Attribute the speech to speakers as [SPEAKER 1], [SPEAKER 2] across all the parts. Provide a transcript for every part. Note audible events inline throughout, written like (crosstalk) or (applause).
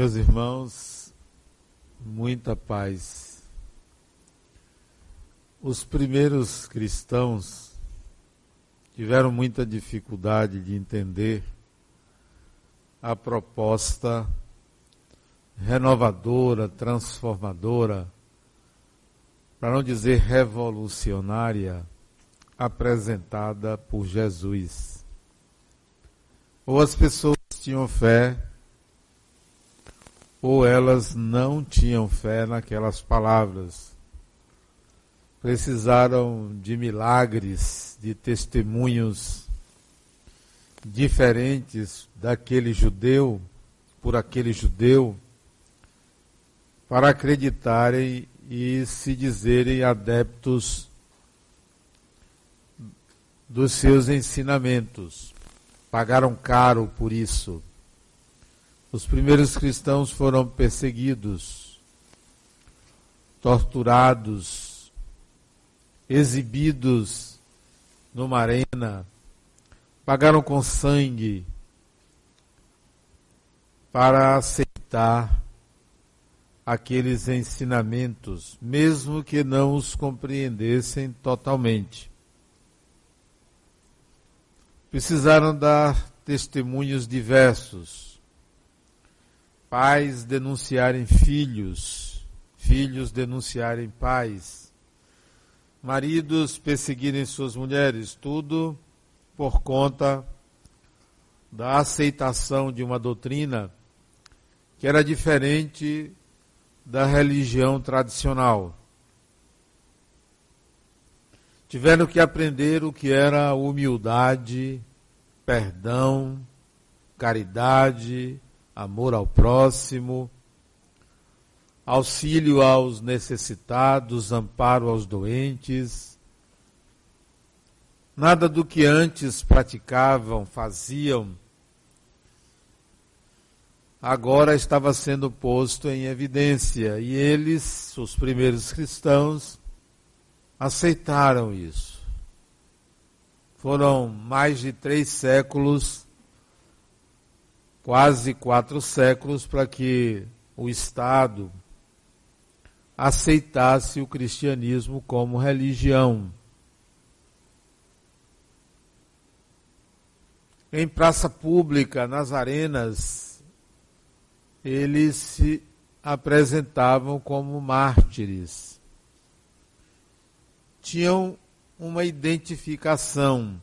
[SPEAKER 1] Meus irmãos, muita paz. Os primeiros cristãos tiveram muita dificuldade de entender a proposta renovadora, transformadora, para não dizer revolucionária, apresentada por Jesus. Ou as pessoas tinham fé ou elas não tinham fé naquelas palavras. Precisaram de milagres, de testemunhos diferentes daquele judeu, por aquele judeu, para acreditarem e se dizerem adeptos dos seus ensinamentos. Pagaram caro por isso. Os primeiros cristãos foram perseguidos, torturados, exibidos numa arena, pagaram com sangue para aceitar aqueles ensinamentos, mesmo que não os compreendessem totalmente. Precisaram dar testemunhos diversos pais denunciarem filhos, filhos denunciarem pais, maridos perseguirem suas mulheres, tudo por conta da aceitação de uma doutrina que era diferente da religião tradicional. Tiveram que aprender o que era humildade, perdão, caridade, amor ao próximo, auxílio aos necessitados, amparo aos doentes. Nada do que antes praticavam, faziam, agora estava sendo posto em evidência. E eles, os primeiros cristãos, aceitaram isso. Foram mais de três séculos quase quatro séculos para que o Estado aceitasse o cristianismo como religião. Em praça pública, nas arenas, eles se apresentavam como mártires. Tinham uma identificação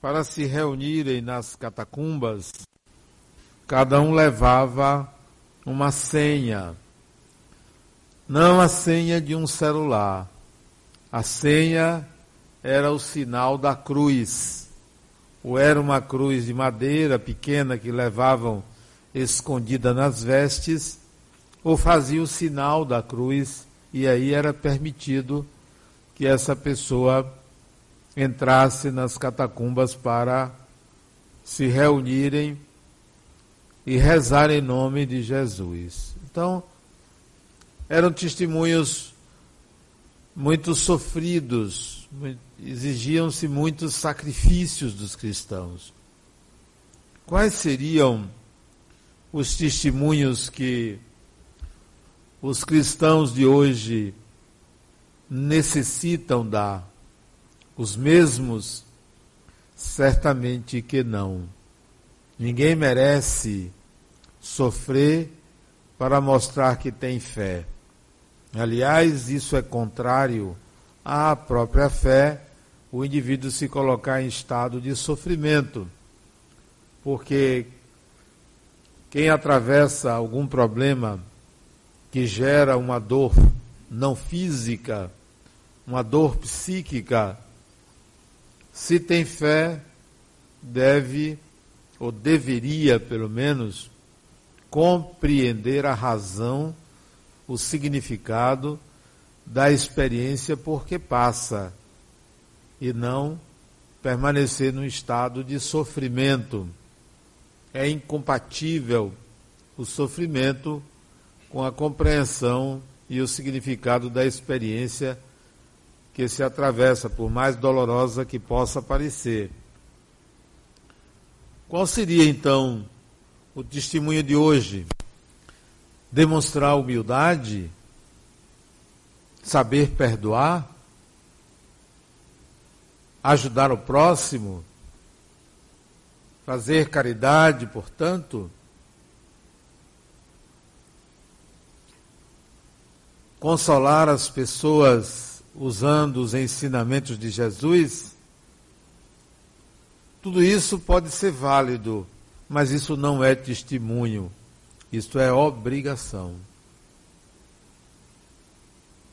[SPEAKER 1] para se reunirem nas catacumbas cada um levava uma senha. Não a senha de um celular. A senha era o sinal da cruz. Ou era uma cruz de madeira pequena que levavam escondida nas vestes, ou fazia o sinal da cruz, e aí era permitido que essa pessoa entrasse nas catacumbas para se reunirem e rezar em nome de Jesus. Então, eram testemunhos muito sofridos, exigiam-se muitos sacrifícios dos cristãos. Quais seriam os testemunhos que os cristãos de hoje necessitam dar? Os mesmos? Certamente que não. Ninguém merece sofrer para mostrar que tem fé. Aliás, isso é contrário à própria fé, o indivíduo se colocar em estado de sofrimento. Porque quem atravessa algum problema que gera uma dor não física, uma dor psíquica, se tem fé, deve ou deveria pelo menos, compreender a razão, o significado da experiência porque passa e não permanecer num estado de sofrimento. É incompatível o sofrimento com a compreensão e o significado da experiência que se atravessa, por mais dolorosa que possa parecer. Qual seria então o testemunho de hoje? demonstrar humildade, saber perdoar, ajudar o próximo, fazer caridade, portanto, consolar as pessoas usando os ensinamentos de Jesus, tudo isso pode ser válido, mas isso não é testemunho, isto é obrigação.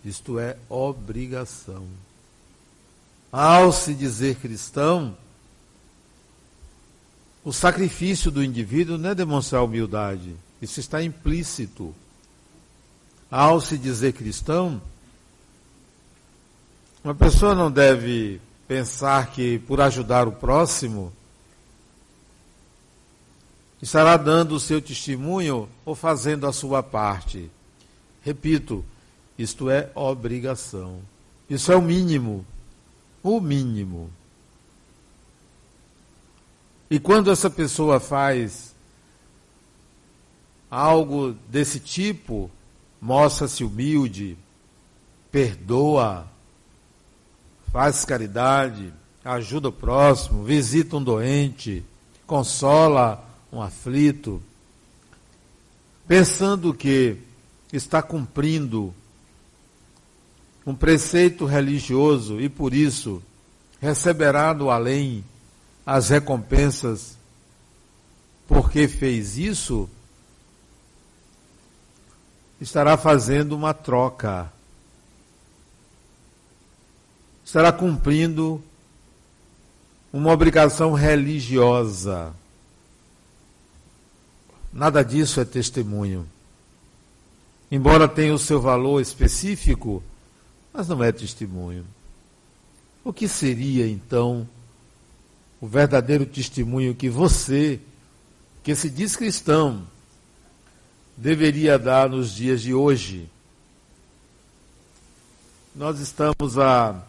[SPEAKER 1] Isto é obrigação. Ao se dizer cristão, o sacrifício do indivíduo não é demonstrar humildade, isso está implícito. Ao se dizer cristão, uma pessoa não deve pensar que por ajudar o próximo estará dando o seu testemunho ou fazendo a sua parte. Repito, isto é obrigação. Isso é o mínimo. O mínimo. E quando essa pessoa faz algo desse tipo, mostra-se humilde, perdoa, faz caridade, ajuda o próximo, visita um doente, consola um aflito, pensando que está cumprindo um preceito religioso e por isso receberá no além as recompensas porque fez isso, estará fazendo uma troca. Estará cumprindo uma obrigação religiosa. Nada disso é testemunho. Embora tenha o seu valor específico, mas não é testemunho. O que seria então o verdadeiro testemunho que você, que se diz cristão, deveria dar nos dias de hoje. Nós estamos a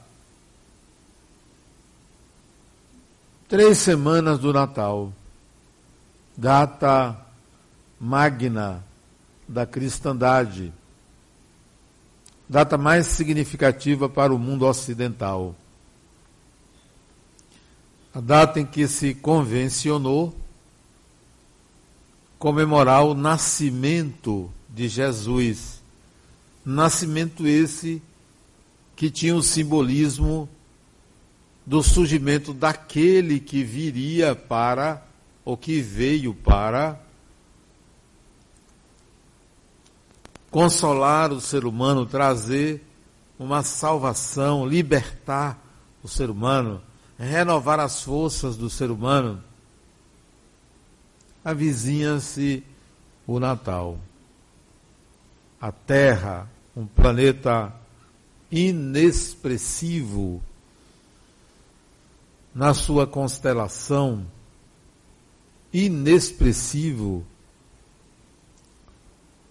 [SPEAKER 1] três semanas do Natal, data magna da cristandade, data mais significativa para o mundo ocidental. A data em que se convencionou comemorar o nascimento de Jesus. Nascimento esse que tinha o simbolismo do surgimento daquele que viria para, ou que veio para, consolar o ser humano, trazer uma salvação, libertar o ser humano, renovar as forças do ser humano avizinha-se o Natal. A Terra, um planeta inexpressivo na sua constelação, inexpressivo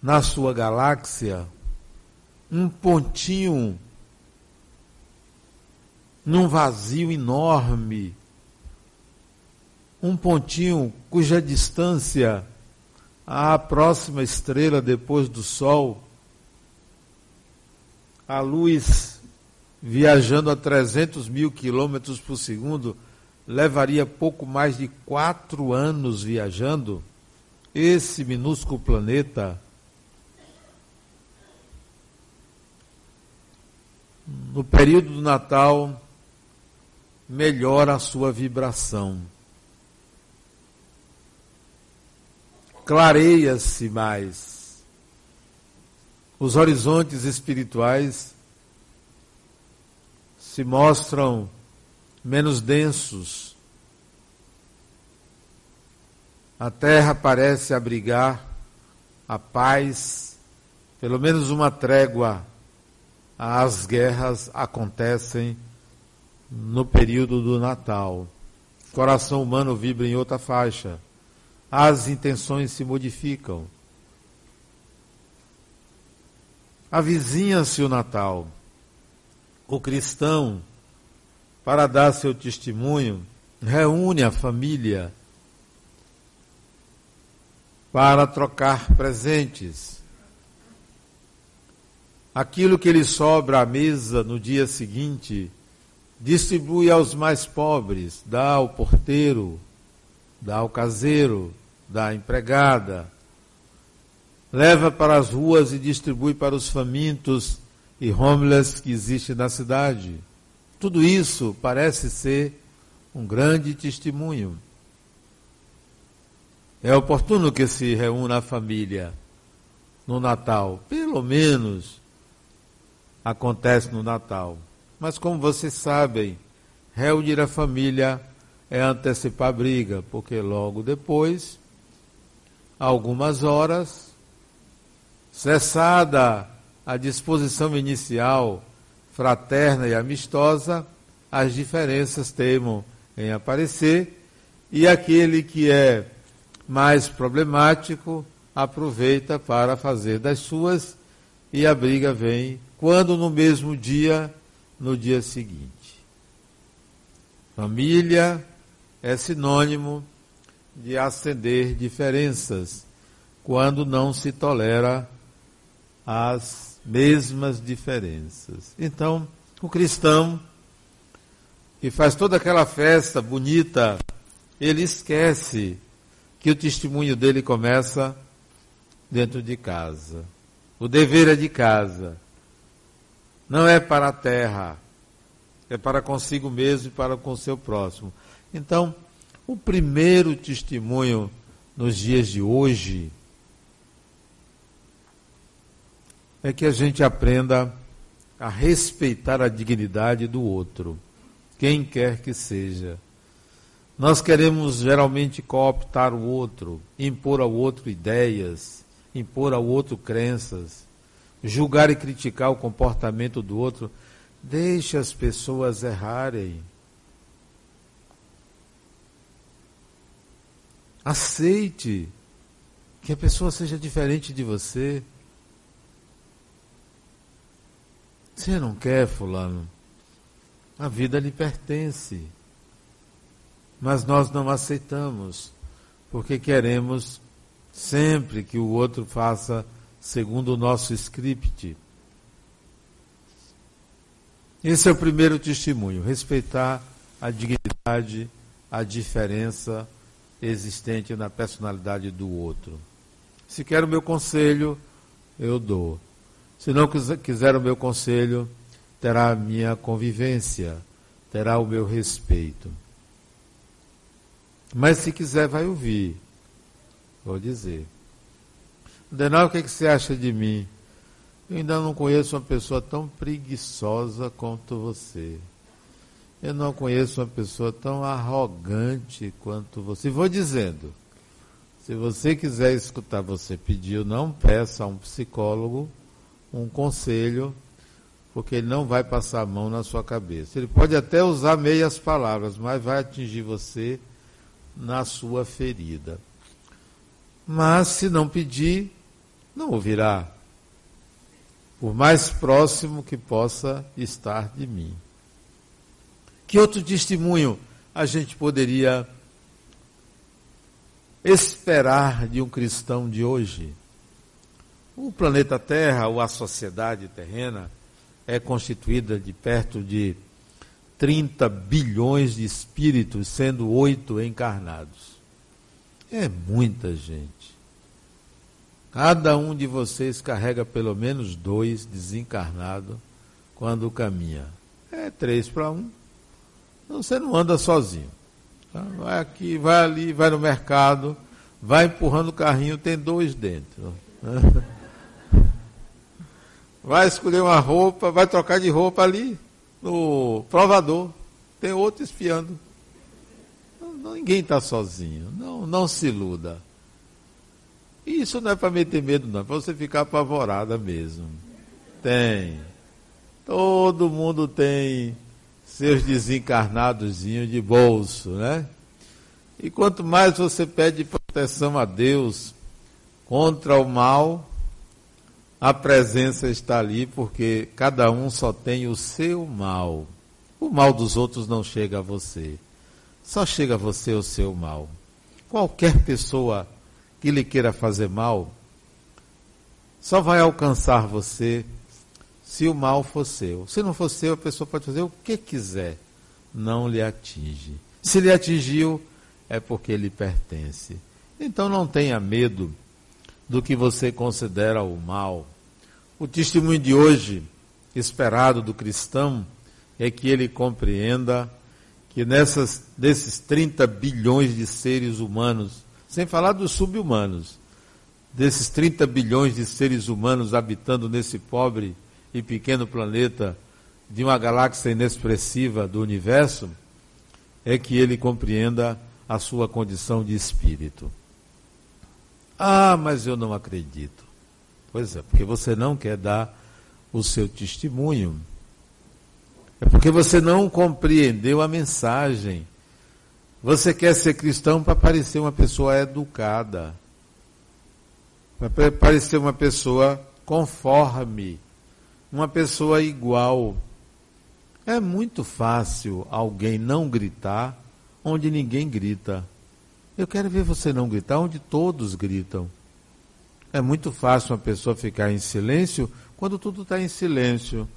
[SPEAKER 1] na sua galáxia, um pontinho num vazio enorme um pontinho cuja distância à próxima estrela depois do Sol, a luz viajando a 300 mil quilômetros por segundo, levaria pouco mais de quatro anos viajando, esse minúsculo planeta, no período do Natal, melhora a sua vibração. clareia-se mais. Os horizontes espirituais se mostram menos densos. A terra parece abrigar a paz, pelo menos uma trégua. As guerras acontecem no período do Natal. O coração humano vibra em outra faixa as intenções se modificam. Avizinha-se o Natal. O cristão, para dar seu testemunho, reúne a família para trocar presentes, aquilo que lhe sobra à mesa no dia seguinte, distribui aos mais pobres, dá ao porteiro, dá ao caseiro, dá à empregada, leva para as ruas e distribui para os famintos e homeless que existem na cidade. Tudo isso parece ser um grande testemunho. É oportuno que se reúna a família no Natal, pelo menos acontece no Natal. Mas como vocês sabem, reunir a família é antecipar a briga, porque logo depois, algumas horas, cessada a disposição inicial fraterna e amistosa, as diferenças temam em aparecer e aquele que é mais problemático aproveita para fazer das suas e a briga vem quando no mesmo dia, no dia seguinte. Família é sinônimo de acender diferenças quando não se tolera as mesmas diferenças. Então, o cristão que faz toda aquela festa bonita, ele esquece que o testemunho dele começa dentro de casa. O dever é de casa. Não é para a terra. É para consigo mesmo e para com o seu próximo. Então, o primeiro testemunho nos dias de hoje é que a gente aprenda a respeitar a dignidade do outro quem quer que seja. Nós queremos geralmente cooptar o outro, impor ao outro ideias, impor ao outro crenças, julgar e criticar o comportamento do outro. Deixe as pessoas errarem. Aceite que a pessoa seja diferente de você. Você não quer, Fulano? A vida lhe pertence. Mas nós não aceitamos, porque queremos sempre que o outro faça segundo o nosso script. Esse é o primeiro testemunho, respeitar a dignidade, a diferença existente na personalidade do outro. Se quer o meu conselho, eu dou. Se não quiser o meu conselho, terá a minha convivência, terá o meu respeito. Mas se quiser, vai ouvir. Vou dizer. Denal, o que, é que você acha de mim? Eu ainda não conheço uma pessoa tão preguiçosa quanto você. Eu não conheço uma pessoa tão arrogante quanto você. Vou dizendo. Se você quiser escutar, você pediu, não peça a um psicólogo um conselho porque ele não vai passar a mão na sua cabeça. Ele pode até usar meias palavras, mas vai atingir você na sua ferida. Mas se não pedir, não ouvirá. Por mais próximo que possa estar de mim. Que outro testemunho a gente poderia esperar de um cristão de hoje? O planeta Terra, ou a sociedade terrena, é constituída de perto de 30 bilhões de espíritos, sendo oito encarnados. É muita gente. Cada um de vocês carrega pelo menos dois desencarnados quando caminha. É três para um. Então você não anda sozinho. Tá? Vai aqui, vai ali, vai no mercado, vai empurrando o carrinho, tem dois dentro. (laughs) vai escolher uma roupa, vai trocar de roupa ali no provador. Tem outro espiando. Não, ninguém está sozinho. Não, não se iluda. Isso não é para meter medo, não. É para você ficar apavorada mesmo. Tem. Todo mundo tem seus desencarnados de bolso, né? E quanto mais você pede proteção a Deus contra o mal, a presença está ali porque cada um só tem o seu mal. O mal dos outros não chega a você. Só chega a você o seu mal. Qualquer pessoa que lhe queira fazer mal, só vai alcançar você se o mal for seu. Se não for seu, a pessoa pode fazer o que quiser, não lhe atinge. Se lhe atingiu, é porque lhe pertence. Então não tenha medo do que você considera o mal. O testemunho de hoje, esperado do cristão, é que ele compreenda que nessas, desses 30 bilhões de seres humanos, sem falar dos subhumanos, desses 30 bilhões de seres humanos habitando nesse pobre e pequeno planeta de uma galáxia inexpressiva do universo, é que ele compreenda a sua condição de espírito. Ah, mas eu não acredito. Pois é, porque você não quer dar o seu testemunho. É porque você não compreendeu a mensagem. Você quer ser cristão para parecer uma pessoa educada, para parecer uma pessoa conforme, uma pessoa igual. É muito fácil alguém não gritar onde ninguém grita. Eu quero ver você não gritar onde todos gritam. É muito fácil uma pessoa ficar em silêncio quando tudo está em silêncio.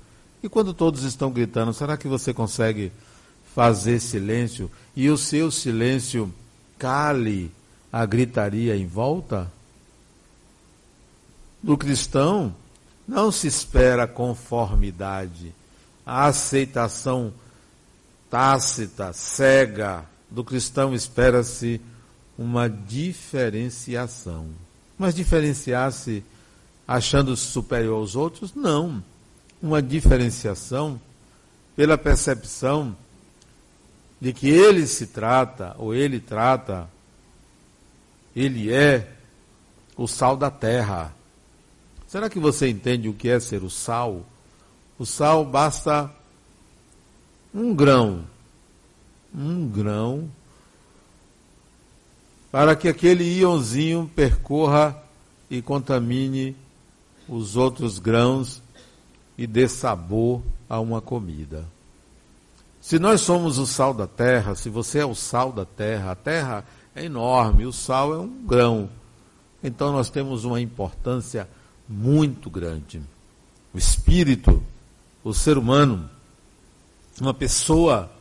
[SPEAKER 1] E quando todos estão gritando, será que você consegue fazer silêncio e o seu silêncio cale a gritaria em volta? Do cristão, não se espera conformidade, a aceitação tácita, cega. Do cristão espera-se uma diferenciação. Mas diferenciar-se achando-se superior aos outros? Não. Uma diferenciação pela percepção de que ele se trata, ou ele trata, ele é o sal da terra. Será que você entende o que é ser o sal? O sal basta um grão, um grão, para que aquele íonzinho percorra e contamine os outros grãos e dê sabor a uma comida. Se nós somos o sal da terra, se você é o sal da terra, a terra é enorme, o sal é um grão. Então nós temos uma importância muito grande. O espírito, o ser humano, uma pessoa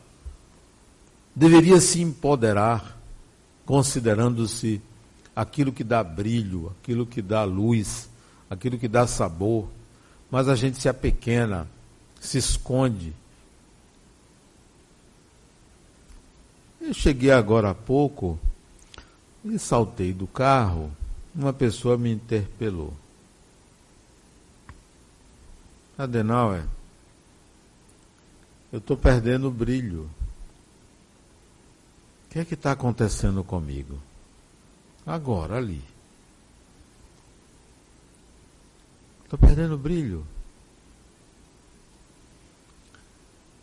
[SPEAKER 1] deveria se empoderar, considerando-se aquilo que dá brilho, aquilo que dá luz, aquilo que dá sabor, mas a gente se apequena, se esconde. Eu cheguei agora há pouco e saltei do carro, uma pessoa me interpelou. Adenauer, eu estou perdendo o brilho. O que é que está acontecendo comigo? Agora, ali. Estou perdendo brilho.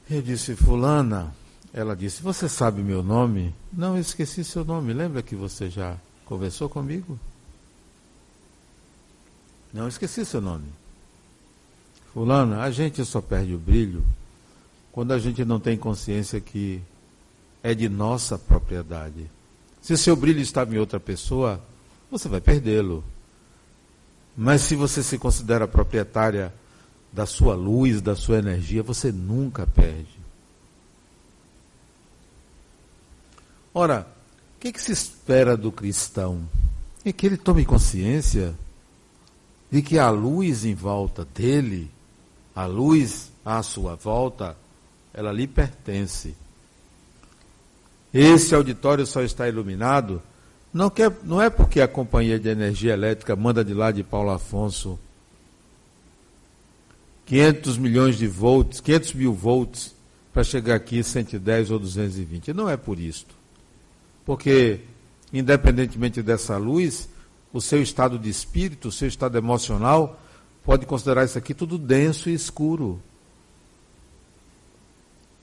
[SPEAKER 1] Eu disse, Fulana. Ela disse, Você sabe meu nome? Não, eu esqueci seu nome. Lembra que você já conversou comigo? Não, esqueci seu nome. Fulana, a gente só perde o brilho quando a gente não tem consciência que é de nossa propriedade. Se seu brilho estava em outra pessoa, você vai perdê-lo. Mas se você se considera proprietária da sua luz, da sua energia, você nunca perde. Ora, o que, que se espera do cristão? É que ele tome consciência de que a luz em volta dele a luz à sua volta, ela lhe pertence. Esse auditório só está iluminado não, quer, não é porque a companhia de energia elétrica manda de lá de Paulo Afonso 500 milhões de volts, 500 mil volts para chegar aqui 110 ou 220. Não é por isto. Porque, independentemente dessa luz, o seu estado de espírito, o seu estado emocional pode considerar isso aqui tudo denso e escuro.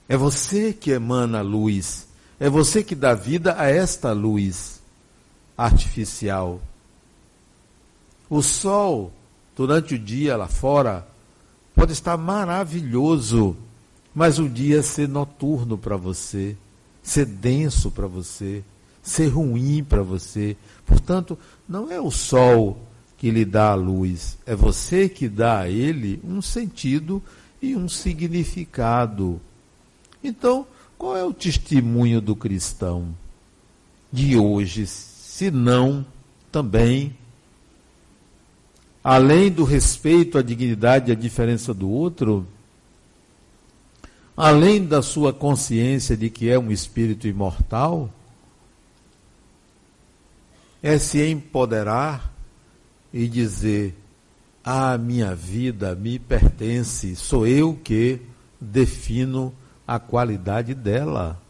[SPEAKER 1] É você que emana luz. É você que dá vida a esta luz artificial. O sol, durante o dia lá fora, pode estar maravilhoso, mas o dia ser noturno para você, ser denso para você, ser ruim para você. Portanto, não é o sol que lhe dá a luz, é você que dá a ele um sentido e um significado. Então, qual é o testemunho do cristão de hoje, se não também, além do respeito à dignidade e à diferença do outro, além da sua consciência de que é um espírito imortal, é se empoderar e dizer: a minha vida me pertence, sou eu que defino a qualidade dela.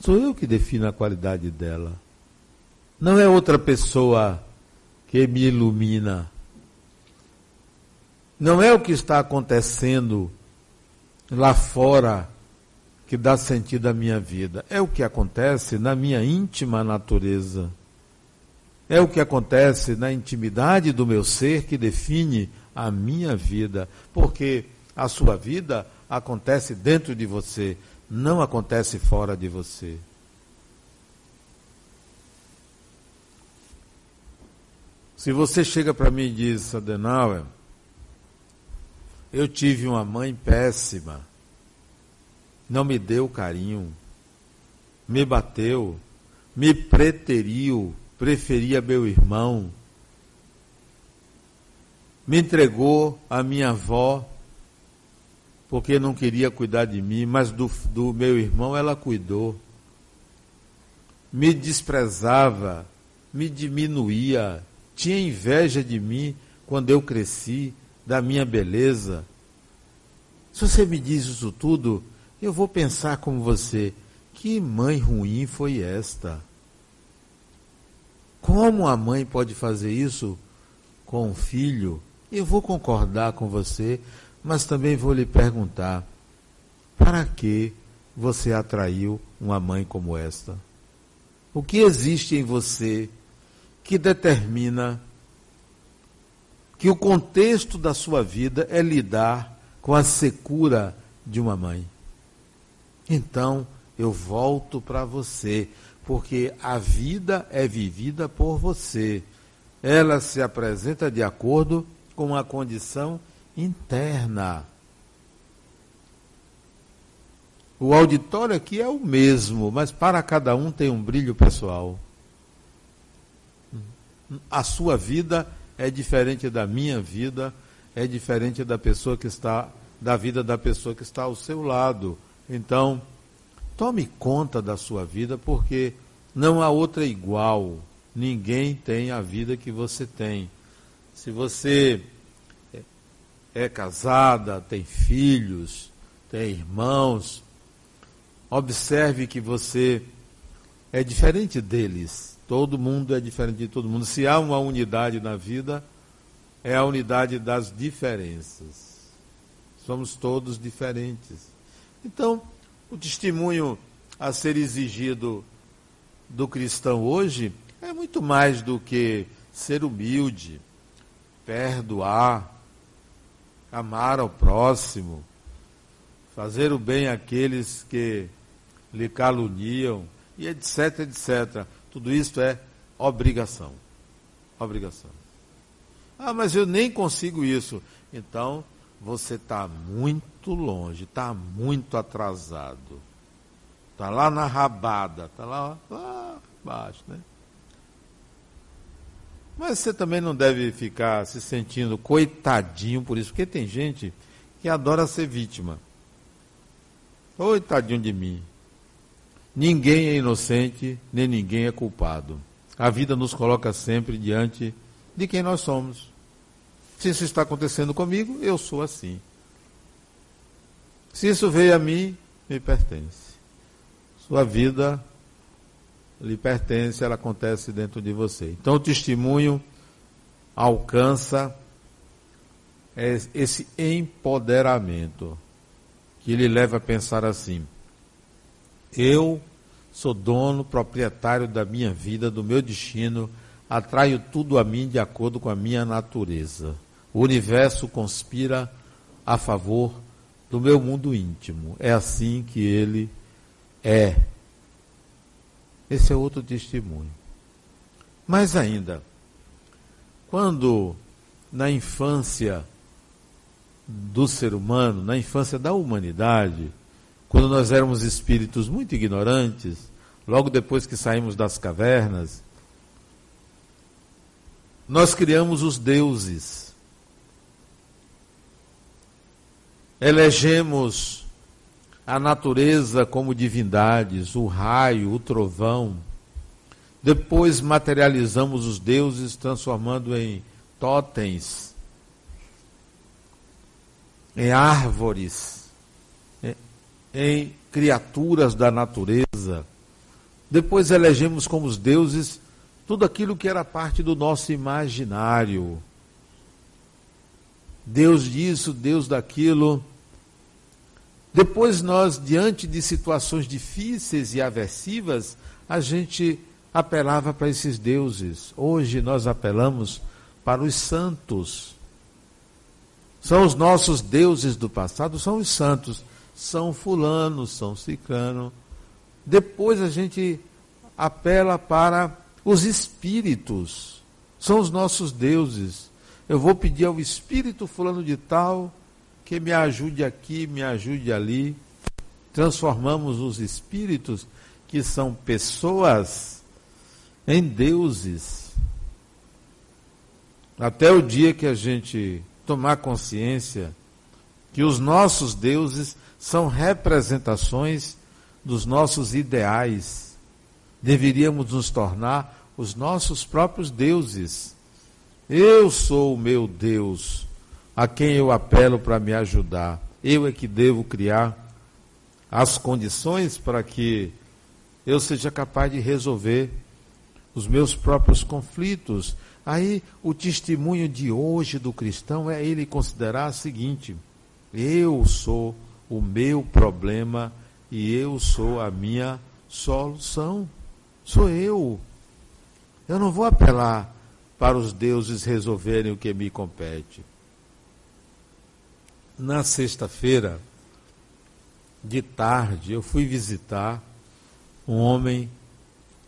[SPEAKER 1] Sou eu que defino a qualidade dela. Não é outra pessoa que me ilumina. Não é o que está acontecendo lá fora que dá sentido à minha vida. É o que acontece na minha íntima natureza. É o que acontece na intimidade do meu ser que define a minha vida. Porque a sua vida acontece dentro de você, não acontece fora de você. Se você chega para mim e diz, Adenauer, eu tive uma mãe péssima, não me deu carinho, me bateu, me preteriu, preferia meu irmão, me entregou a minha avó porque não queria cuidar de mim, mas do, do meu irmão ela cuidou. Me desprezava, me diminuía, tinha inveja de mim quando eu cresci, da minha beleza. Se você me diz isso tudo, eu vou pensar como você: que mãe ruim foi esta? Como a mãe pode fazer isso com o filho? Eu vou concordar com você, mas também vou lhe perguntar: para que você atraiu uma mãe como esta? O que existe em você que determina que o contexto da sua vida é lidar com a secura de uma mãe? Então, eu volto para você porque a vida é vivida por você. Ela se apresenta de acordo com a condição interna. O auditório aqui é o mesmo, mas para cada um tem um brilho pessoal. A sua vida é diferente da minha vida, é diferente da pessoa que está da vida da pessoa que está ao seu lado. Então, Tome conta da sua vida, porque não há outra igual. Ninguém tem a vida que você tem. Se você é casada, tem filhos, tem irmãos, observe que você é diferente deles. Todo mundo é diferente de todo mundo. Se há uma unidade na vida, é a unidade das diferenças. Somos todos diferentes. Então, o testemunho a ser exigido do cristão hoje é muito mais do que ser humilde, perdoar, amar ao próximo, fazer o bem àqueles que lhe caluniam, e etc, etc. Tudo isso é obrigação. Obrigação. Ah, mas eu nem consigo isso. Então, você está muito longe, está muito atrasado. Está lá na rabada, está lá, lá embaixo, né? Mas você também não deve ficar se sentindo coitadinho por isso, porque tem gente que adora ser vítima. Coitadinho de mim. Ninguém é inocente, nem ninguém é culpado. A vida nos coloca sempre diante de quem nós somos. Se isso está acontecendo comigo, eu sou assim. Se isso veio a mim, me pertence. Sua vida lhe pertence, ela acontece dentro de você. Então o testemunho alcança esse empoderamento que lhe leva a pensar assim: eu sou dono, proprietário da minha vida, do meu destino, atraio tudo a mim de acordo com a minha natureza. O universo conspira a favor do meu mundo íntimo. É assim que ele é. Esse é outro testemunho. Mais ainda, Quando na infância do ser humano, na infância da humanidade, quando nós éramos espíritos muito ignorantes, logo depois que saímos das cavernas, nós criamos os deuses. Elegemos a natureza como divindades, o raio, o trovão. Depois materializamos os deuses, transformando em totens, em árvores, em criaturas da natureza. Depois elegemos como os deuses tudo aquilo que era parte do nosso imaginário. Deus disso, Deus daquilo. Depois nós, diante de situações difíceis e aversivas, a gente apelava para esses deuses. Hoje nós apelamos para os santos. São os nossos deuses do passado, são os santos. São fulano, são ciclano. Depois a gente apela para os espíritos. São os nossos deuses. Eu vou pedir ao espírito fulano de tal que me ajude aqui, me ajude ali. Transformamos os espíritos, que são pessoas, em deuses. Até o dia que a gente tomar consciência que os nossos deuses são representações dos nossos ideais. Deveríamos nos tornar os nossos próprios deuses. Eu sou o meu Deus, a quem eu apelo para me ajudar. Eu é que devo criar as condições para que eu seja capaz de resolver os meus próprios conflitos. Aí o testemunho de hoje do cristão é ele considerar o seguinte: eu sou o meu problema e eu sou a minha solução. Sou eu. Eu não vou apelar para os deuses resolverem o que me compete. Na sexta-feira, de tarde, eu fui visitar um homem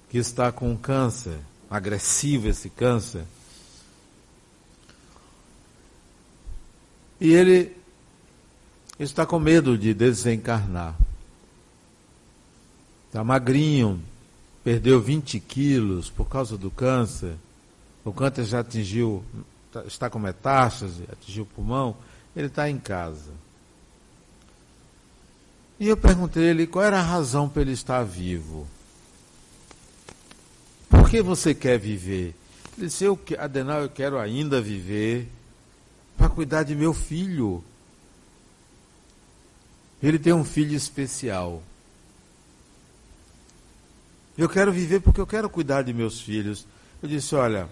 [SPEAKER 1] que está com câncer, agressivo esse câncer. E ele está com medo de desencarnar. Está magrinho, perdeu 20 quilos por causa do câncer. O câncer já atingiu, tá, está com metástase, atingiu o pulmão. Ele está em casa. E eu perguntei ele qual era a razão para ele estar vivo. Por que você quer viver? Ele disse, eu, Adenal, eu quero ainda viver para cuidar de meu filho. Ele tem um filho especial. Eu quero viver porque eu quero cuidar de meus filhos. Eu disse: olha,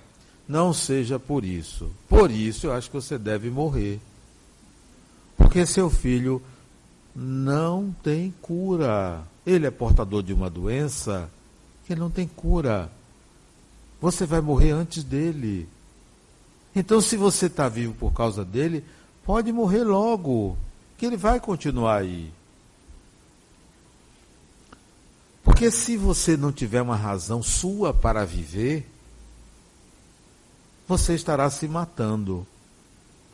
[SPEAKER 1] não seja por isso. Por isso eu acho que você deve morrer. Porque seu filho não tem cura. Ele é portador de uma doença que não tem cura. Você vai morrer antes dele. Então, se você está vivo por causa dele, pode morrer logo, que ele vai continuar aí. Porque se você não tiver uma razão sua para viver, você estará se matando.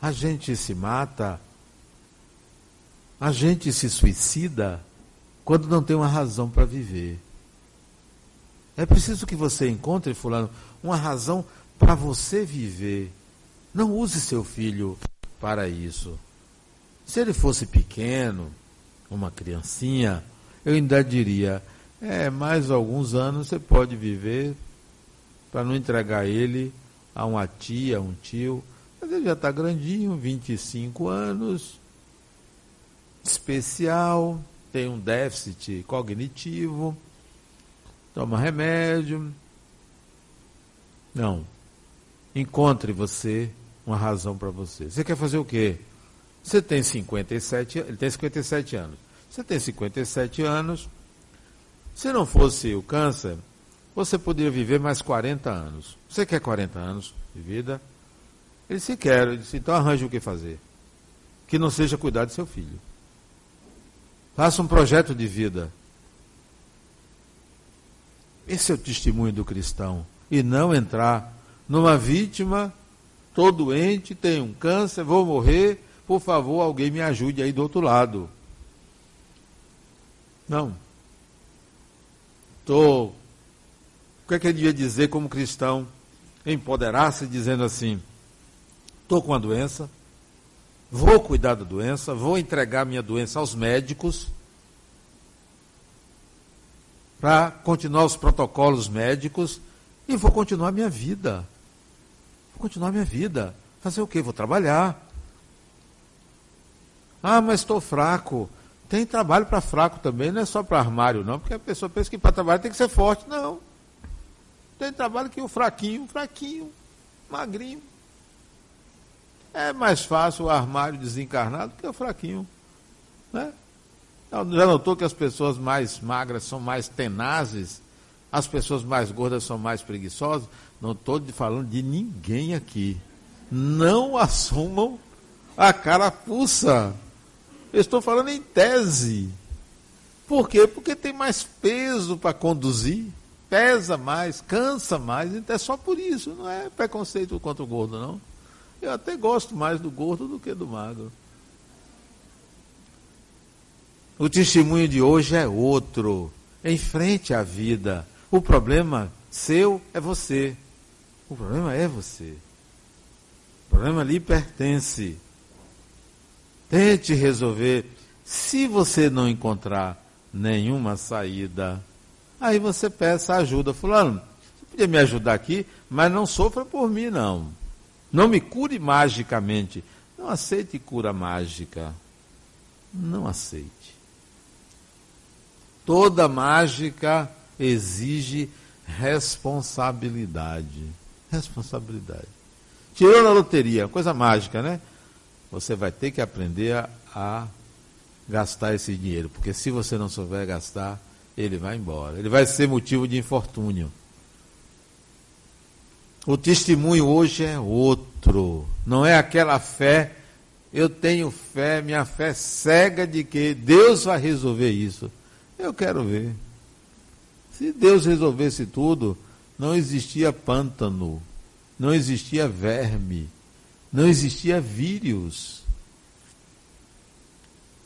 [SPEAKER 1] A gente se mata, a gente se suicida quando não tem uma razão para viver. É preciso que você encontre, Fulano, uma razão para você viver. Não use seu filho para isso. Se ele fosse pequeno, uma criancinha, eu ainda diria: é, mais alguns anos você pode viver para não entregar ele a uma tia, a um tio. Mas ele já está grandinho, 25 anos, especial, tem um déficit cognitivo toma remédio. Não. Encontre você uma razão para você. Você quer fazer o quê? Você tem 57, ele tem 57 anos. Você tem 57 anos. Se não fosse o câncer, você poderia viver mais 40 anos. Você quer 40 anos de vida? Ele se quer, ele disse, então arranje o que fazer. Que não seja cuidar de seu filho. Faça um projeto de vida. Esse é o testemunho do cristão. E não entrar numa vítima Estou doente, tenho um câncer, vou morrer, por favor, alguém me ajude aí do outro lado. Não. Estou. O que é que ele devia dizer como cristão? Empoderar-se dizendo assim: estou com a doença, vou cuidar da doença, vou entregar minha doença aos médicos para continuar os protocolos médicos e vou continuar minha vida. Vou continuar minha vida. Fazer o quê? Vou trabalhar. Ah, mas estou fraco. Tem trabalho para fraco também, não é só para armário, não, porque a pessoa pensa que para trabalhar tem que ser forte. Não. Tem trabalho que o fraquinho, fraquinho, magrinho. É mais fácil o armário desencarnado que o fraquinho. Né? Já notou que as pessoas mais magras são mais tenazes? As pessoas mais gordas são mais preguiçosas? Não estou falando de ninguém aqui. Não assumam a carapuça. estou falando em tese. Por quê? Porque tem mais peso para conduzir, pesa mais, cansa mais. Então é só por isso. Não é preconceito contra o gordo, não. Eu até gosto mais do gordo do que do magro. O testemunho de hoje é outro. Enfrente a vida. O problema seu é você. O problema é você. O problema lhe pertence. Tente resolver. Se você não encontrar nenhuma saída, aí você peça ajuda. Fulano, você podia me ajudar aqui, mas não sofra por mim, não. Não me cure magicamente. Não aceite cura mágica. Não aceite. Toda mágica exige responsabilidade. Responsabilidade. Tirou na loteria, coisa mágica, né? Você vai ter que aprender a, a gastar esse dinheiro, porque se você não souber gastar, ele vai embora. Ele vai ser motivo de infortúnio. O testemunho hoje é outro. Não é aquela fé. Eu tenho fé, minha fé cega de que Deus vai resolver isso. Eu quero ver. Se Deus resolvesse tudo, não existia pântano, não existia verme, não existia vírus.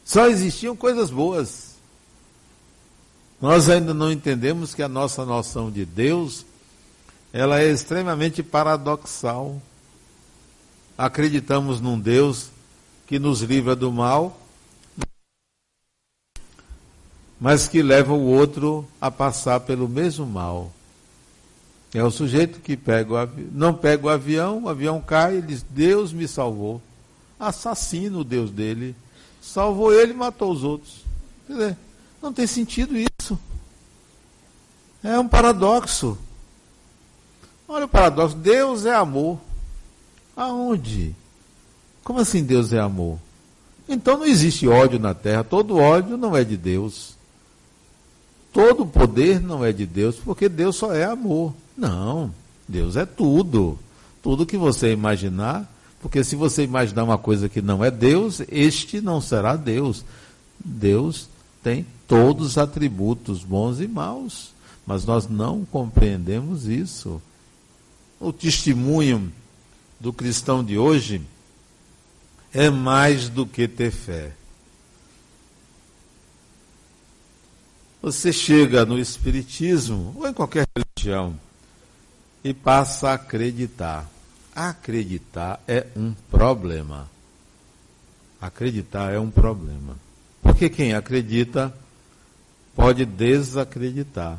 [SPEAKER 1] Só existiam coisas boas. Nós ainda não entendemos que a nossa noção de Deus ela é extremamente paradoxal. Acreditamos num Deus que nos livra do mal, mas que leva o outro a passar pelo mesmo mal. É o sujeito que pega o avi... não pega o avião, o avião cai, ele diz: Deus me salvou. Assassina o Deus dele. Salvou ele e matou os outros. Quer dizer, não tem sentido isso. É um paradoxo. Olha o paradoxo: Deus é amor. Aonde? Como assim Deus é amor? Então não existe ódio na terra. Todo ódio não é de Deus. Todo poder não é de Deus, porque Deus só é amor. Não, Deus é tudo. Tudo que você imaginar, porque se você imaginar uma coisa que não é Deus, este não será Deus. Deus tem todos os atributos bons e maus, mas nós não compreendemos isso. O testemunho do cristão de hoje é mais do que ter fé. Você chega no Espiritismo ou em qualquer religião e passa a acreditar. Acreditar é um problema. Acreditar é um problema. Porque quem acredita pode desacreditar.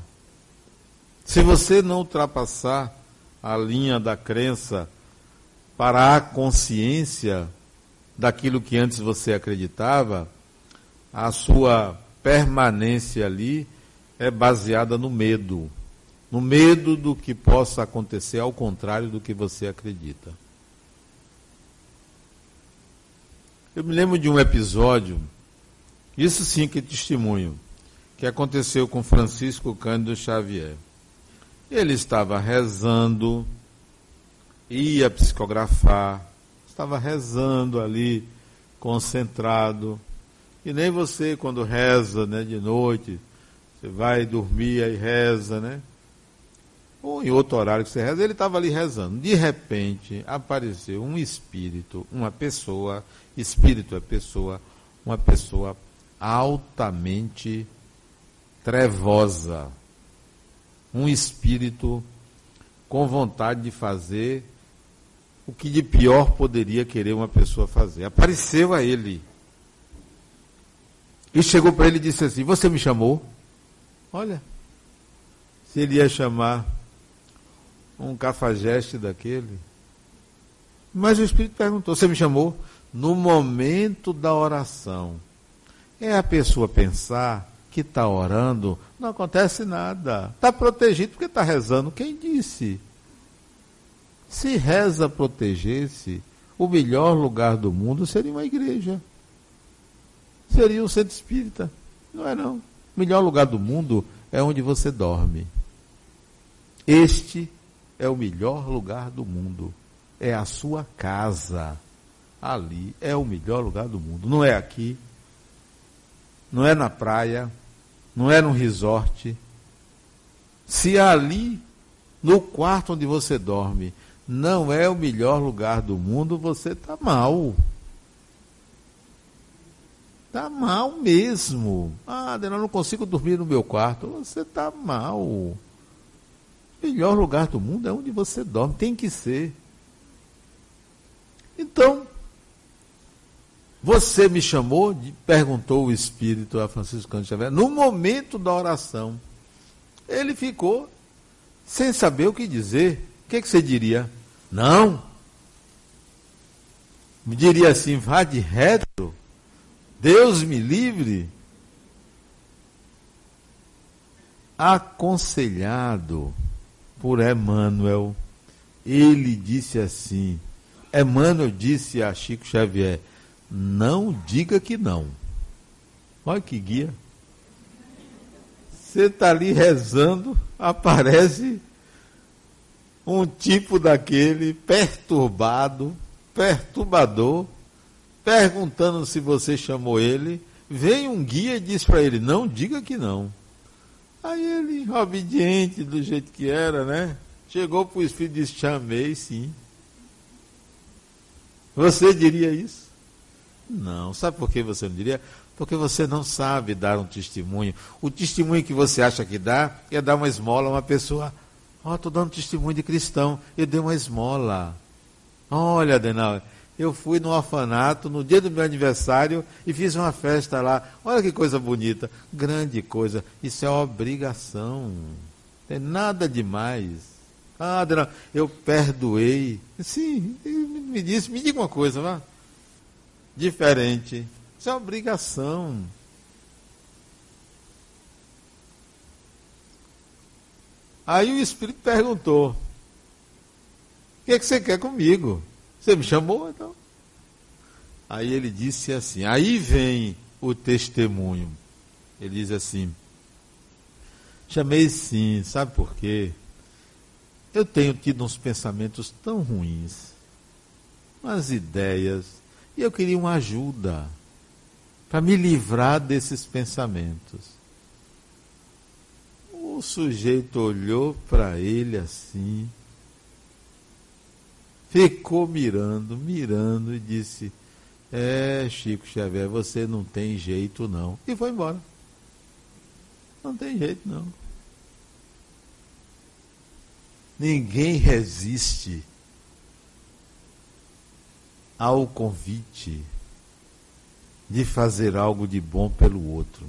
[SPEAKER 1] Se você não ultrapassar a linha da crença para a consciência daquilo que antes você acreditava, a sua permanência ali é baseada no medo. No medo do que possa acontecer ao contrário do que você acredita. Eu me lembro de um episódio, isso sim que é testemunho, que aconteceu com Francisco Cândido Xavier. Ele estava rezando, ia psicografar, estava rezando ali, concentrado, e nem você, quando reza né, de noite, você vai dormir e reza, né? ou em outro horário que você reza, ele estava ali rezando. De repente, apareceu um espírito, uma pessoa, espírito é pessoa, uma pessoa altamente trevosa. Um espírito com vontade de fazer o que de pior poderia querer uma pessoa fazer. Apareceu a ele. E chegou para ele e disse assim: Você me chamou? Olha, se ele ia chamar um cafajeste daquele. Mas o Espírito perguntou: Você me chamou? No momento da oração. É a pessoa pensar que está orando, não acontece nada. Está protegido porque está rezando. Quem disse? Se reza protegesse, o melhor lugar do mundo seria uma igreja. Seria um centro espírita. Não é não. O melhor lugar do mundo é onde você dorme. Este é o melhor lugar do mundo. É a sua casa. Ali é o melhor lugar do mundo. Não é aqui. Não é na praia. Não é num resort. Se ali, no quarto onde você dorme, não é o melhor lugar do mundo, você está mal. Está mal mesmo. Ah, eu não consigo dormir no meu quarto. Você está mal. O melhor lugar do mundo é onde você dorme. Tem que ser. Então, você me chamou, perguntou o Espírito a Francisco Cândido Xavier, no momento da oração. Ele ficou sem saber o que dizer. O que, que você diria? Não. Me diria assim, vá de reto. Deus me livre. Aconselhado por Emmanuel, ele disse assim: Emmanuel disse a Chico Xavier: não diga que não. Olha que guia. Você está ali rezando, aparece um tipo daquele perturbado, perturbador, perguntando se você chamou ele. Vem um guia e diz para ele: não diga que não. Aí ele, obediente do jeito que era, né? Chegou para o Espírito e disse: chamei sim. Você diria isso? Não. Sabe por que você não diria? Porque você não sabe dar um testemunho. O testemunho que você acha que dá é dar uma esmola a uma pessoa Ó, oh, estou dando testemunho de cristão. Eu dei uma esmola. Olha, Adenal, eu fui no orfanato no dia do meu aniversário e fiz uma festa lá. Olha que coisa bonita. Grande coisa. Isso é obrigação. Tem nada demais. Ah, Adenal, eu perdoei. Sim, me disse, me diga uma coisa, vá. Diferente. Isso é obrigação. Aí o Espírito perguntou: O que, é que você quer comigo? Você me chamou então? Aí ele disse assim: Aí vem o testemunho. Ele diz assim: Chamei sim, sabe por quê? Eu tenho tido uns pensamentos tão ruins, umas ideias, e eu queria uma ajuda para me livrar desses pensamentos. O sujeito olhou para ele assim, ficou mirando, mirando e disse: É, Chico Xavier, você não tem jeito não. E foi embora. Não tem jeito não. Ninguém resiste ao convite de fazer algo de bom pelo outro.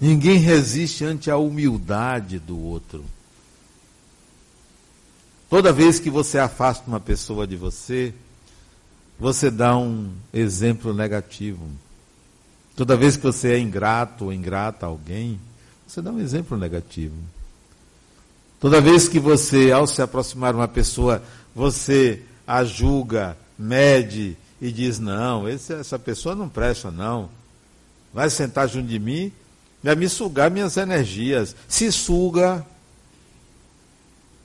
[SPEAKER 1] Ninguém resiste ante a humildade do outro. Toda vez que você afasta uma pessoa de você, você dá um exemplo negativo. Toda vez que você é ingrato ou ingrata a alguém, você dá um exemplo negativo. Toda vez que você, ao se aproximar de uma pessoa, você a julga, mede e diz: não, esse, essa pessoa não presta, não. Vai sentar junto de mim, vai me sugar minhas energias. Se suga,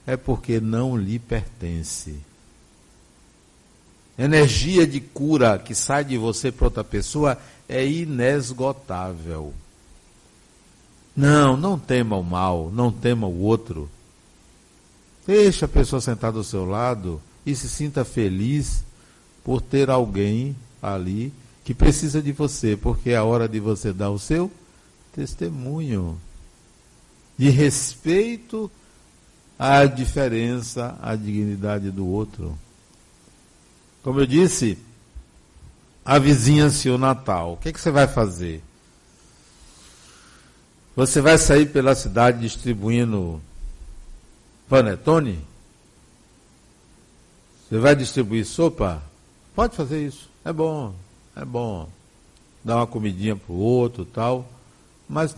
[SPEAKER 1] é porque não lhe pertence. Energia de cura que sai de você para outra pessoa é inesgotável. Não, não tema o mal, não tema o outro. Deixa a pessoa sentada do seu lado e se sinta feliz por ter alguém ali que precisa de você, porque é a hora de você dar o seu testemunho de respeito à diferença, à dignidade do outro. Como eu disse, avizinha-se o Natal. O que, é que você vai fazer? Você vai sair pela cidade distribuindo panetone? Você vai distribuir sopa? Pode fazer isso. É bom, é bom. Dar uma comidinha para o outro tal. Mas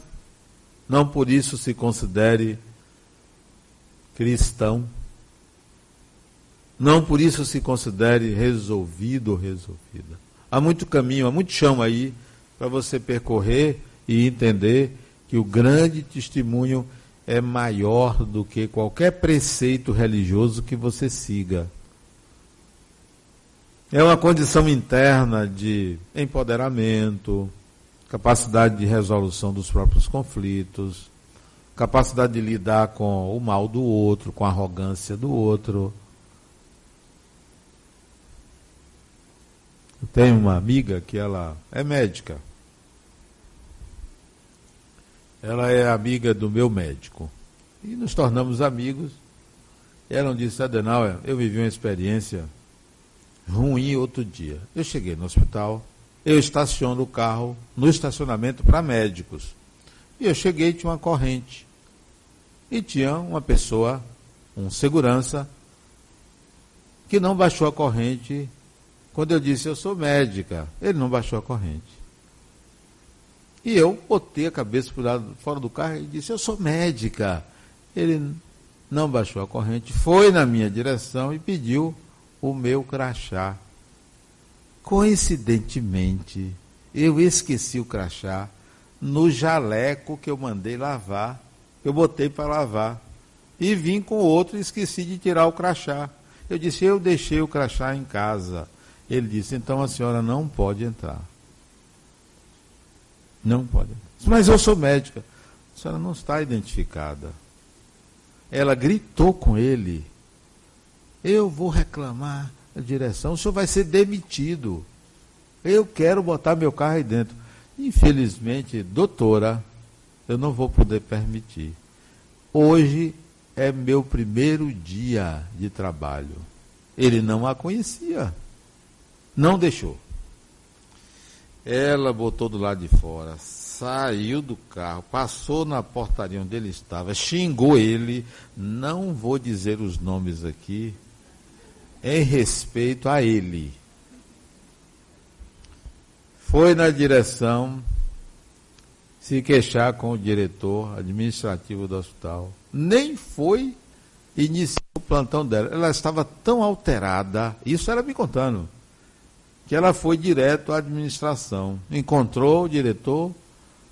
[SPEAKER 1] não por isso se considere cristão. Não por isso se considere resolvido ou resolvida. Há muito caminho, há muito chão aí para você percorrer e entender que o grande testemunho é maior do que qualquer preceito religioso que você siga. É uma condição interna de empoderamento, capacidade de resolução dos próprios conflitos, capacidade de lidar com o mal do outro, com a arrogância do outro. Eu tenho uma amiga que ela é médica. Ela é amiga do meu médico. E nos tornamos amigos. Ela disse, Adenauer, eu vivi uma experiência ruim outro dia. Eu cheguei no hospital, eu estaciono o carro no estacionamento para médicos. E eu cheguei tinha uma corrente. E tinha uma pessoa, um segurança, que não baixou a corrente. Quando eu disse eu sou médica, ele não baixou a corrente. E eu botei a cabeça para lado, fora do carro e disse eu sou médica. Ele não baixou a corrente, foi na minha direção e pediu o meu crachá. Coincidentemente, eu esqueci o crachá no jaleco que eu mandei lavar. Eu botei para lavar. E vim com outro e esqueci de tirar o crachá. Eu disse, eu deixei o crachá em casa. Ele disse, então a senhora não pode entrar. Não pode. Mas eu sou médica. A senhora não está identificada. Ela gritou com ele. Eu vou reclamar a direção, o senhor vai ser demitido. Eu quero botar meu carro aí dentro. Infelizmente, doutora, eu não vou poder permitir. Hoje é meu primeiro dia de trabalho. Ele não a conhecia. Não deixou. Ela botou do lado de fora, saiu do carro, passou na portaria onde ele estava, xingou ele. Não vou dizer os nomes aqui, em respeito a ele. Foi na direção se queixar com o diretor administrativo do hospital. Nem foi iniciar o plantão dela. Ela estava tão alterada, isso ela me contando, que ela foi direto à administração. Encontrou o diretor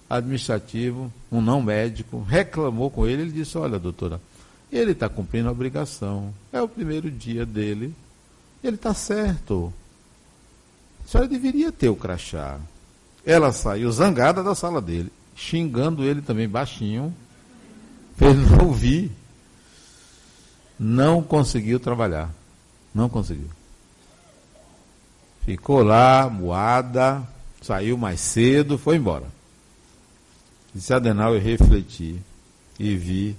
[SPEAKER 1] administrativo, um não médico, reclamou com ele. Ele disse: Olha, doutora, ele está cumprindo a obrigação. É o primeiro dia dele. Ele está certo. A senhora deveria ter o crachá. Ela saiu zangada da sala dele, xingando ele também baixinho, para ele não ouvir. Não conseguiu trabalhar. Não conseguiu. Ficou lá, moada, saiu mais cedo, foi embora. Disse Adenal, eu refleti e vi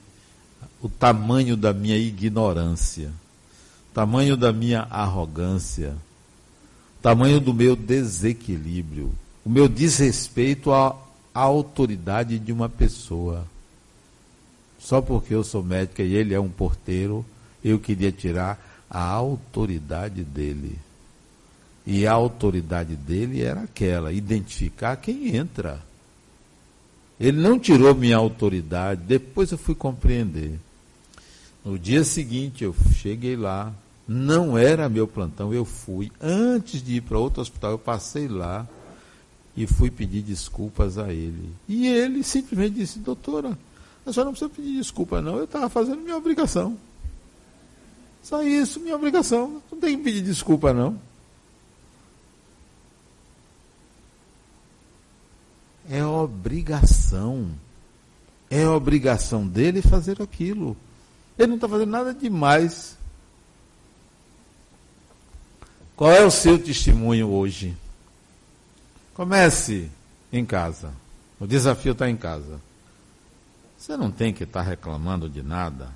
[SPEAKER 1] o tamanho da minha ignorância tamanho da minha arrogância, tamanho do meu desequilíbrio, o meu desrespeito à, autoridade de uma pessoa. Só porque eu sou médica e ele é um porteiro, eu queria tirar a autoridade dele. E a autoridade dele era aquela, identificar quem entra. Ele não tirou minha autoridade, depois eu fui compreender. No dia seguinte eu cheguei lá, não era meu plantão, eu fui. Antes de ir para outro hospital, eu passei lá e fui pedir desculpas a ele. E ele simplesmente disse: Doutora, a senhora não precisa pedir desculpa, não. Eu estava fazendo minha obrigação. Só isso, minha obrigação. Não tem que pedir desculpa, não. É obrigação. É obrigação dele fazer aquilo. Ele não está fazendo nada demais. Qual é o seu testemunho hoje? Comece em casa. O desafio está em casa. Você não tem que estar tá reclamando de nada.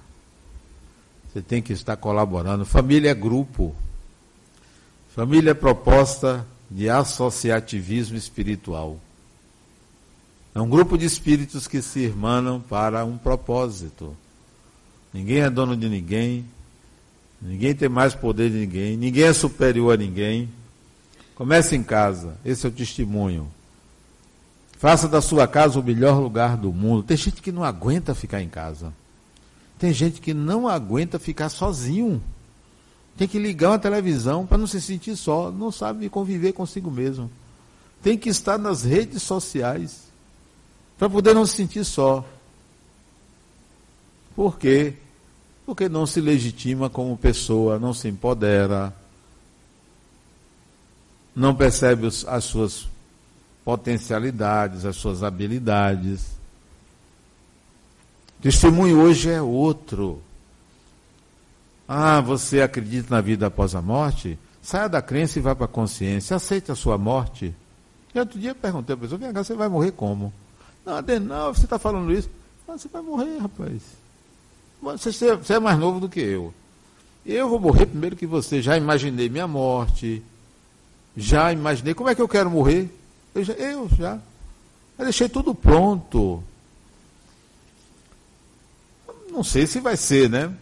[SPEAKER 1] Você tem que estar colaborando. Família é grupo. Família é proposta de associativismo espiritual. É um grupo de espíritos que se irmanam para um propósito. Ninguém é dono de ninguém, ninguém tem mais poder de ninguém, ninguém é superior a ninguém. Comece em casa, esse é o testemunho. Faça da sua casa o melhor lugar do mundo. Tem gente que não aguenta ficar em casa. Tem gente que não aguenta ficar sozinho. Tem que ligar uma televisão para não se sentir só. Não sabe conviver consigo mesmo. Tem que estar nas redes sociais para poder não se sentir só. Por quê? Porque não se legitima como pessoa, não se empodera, não percebe as suas potencialidades, as suas habilidades. Testemunho hoje é outro. Ah, você acredita na vida após a morte? Saia da crença e vá para a consciência. Aceite a sua morte. E outro dia eu perguntei a pessoa, vem cá, você vai morrer como? Não, Adenal, você está falando isso. Ah, você vai morrer, rapaz. Você, você é mais novo do que eu. Eu vou morrer primeiro que você. Já imaginei minha morte. Já imaginei como é que eu quero morrer. Eu já. Eu já. Eu deixei tudo pronto. Não sei se vai ser, né?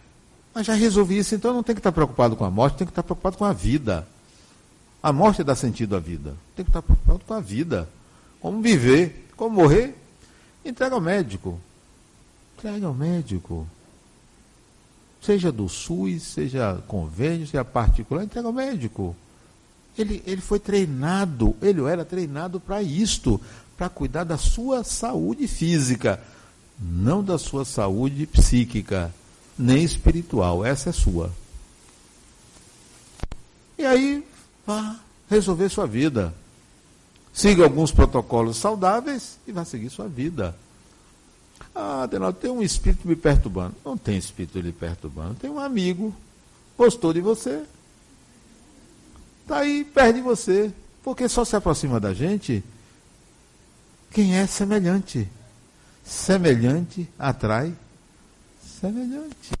[SPEAKER 1] Mas já resolvi isso, então não tem que estar preocupado com a morte, tem que estar preocupado com a vida. A morte dá sentido à vida. Tem que estar preocupado com a vida. Como viver, como morrer. Entrega ao médico. Entrega ao médico seja do SUS, seja convênio, seja particular, entrega ao médico. Ele, ele foi treinado, ele era treinado para isto, para cuidar da sua saúde física, não da sua saúde psíquica, nem espiritual. Essa é sua. E aí, vá resolver sua vida. Siga alguns protocolos saudáveis e vá seguir sua vida. Ah, Adenaldo, tem um espírito me perturbando. Não tem espírito lhe perturbando. Tem um amigo, gostou de você. Está aí perto de você. Porque só se aproxima da gente quem é semelhante. Semelhante atrai semelhante.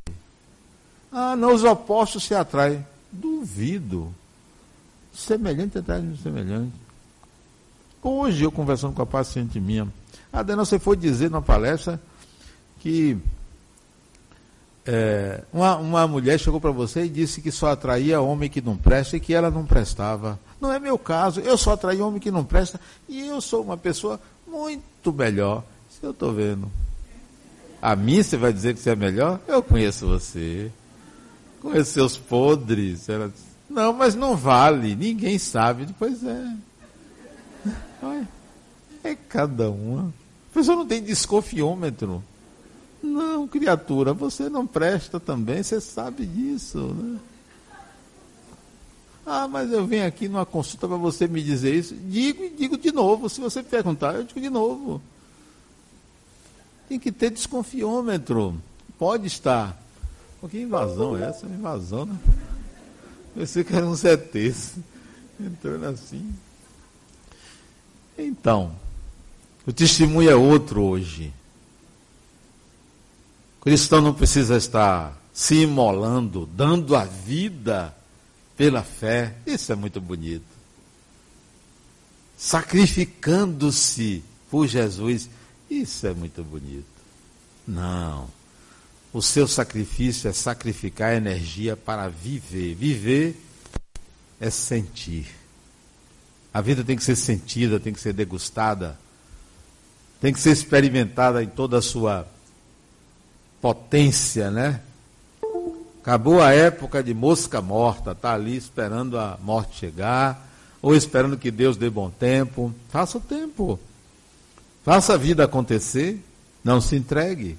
[SPEAKER 1] Ah, não, os opostos se atraem. Duvido. Semelhante atrai semelhante. Hoje eu conversando com a paciente minha, Adena, você foi dizer numa palestra que é, uma, uma mulher chegou para você e disse que só atraía homem que não presta e que ela não prestava. Não é meu caso, eu só atraí homem que não presta e eu sou uma pessoa muito melhor. Isso eu estou vendo. A mim você vai dizer que você é melhor? Eu conheço você. Conheço seus podres. Ela disse, não, mas não vale, ninguém sabe. Pois é. (laughs) É cada uma. A pessoa não tem desconfiômetro. Não, criatura, você não presta também, você sabe disso, né? Ah, mas eu venho aqui numa consulta para você me dizer isso. Digo e digo de novo. Se você perguntar, eu digo de novo. Tem que ter desconfiômetro. Pode estar. Que invasão é essa? Invasão, né? Pensei que era um CT. Entrando assim. Então, o testemunho é outro hoje. Cristão não precisa estar se imolando, dando a vida pela fé. Isso é muito bonito. Sacrificando-se por Jesus. Isso é muito bonito. Não. O seu sacrifício é sacrificar energia para viver. Viver é sentir. A vida tem que ser sentida, tem que ser degustada, tem que ser experimentada em toda a sua potência, né? Acabou a época de mosca morta, tá ali esperando a morte chegar, ou esperando que Deus dê bom tempo. Faça o tempo. Faça a vida acontecer, não se entregue.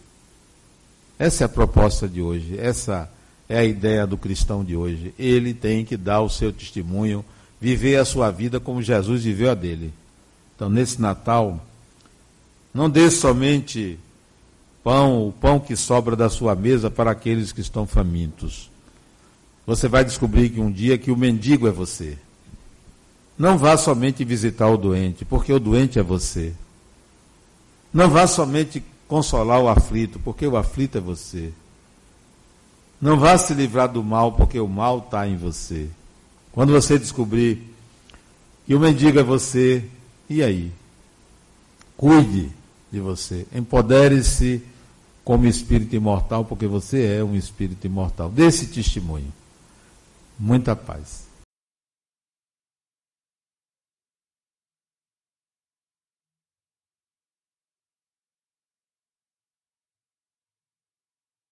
[SPEAKER 1] Essa é a proposta de hoje, essa é a ideia do cristão de hoje. Ele tem que dar o seu testemunho viver a sua vida como Jesus viveu a dele. Então, nesse Natal, não dê somente pão, o pão que sobra da sua mesa para aqueles que estão famintos. Você vai descobrir que um dia que o mendigo é você. Não vá somente visitar o doente, porque o doente é você. Não vá somente consolar o aflito, porque o aflito é você. Não vá se livrar do mal, porque o mal está em você. Quando você descobrir que o mendigo é você, e aí? Cuide de você. Empodere-se como espírito imortal, porque você é um espírito imortal. Desse testemunho. Muita paz.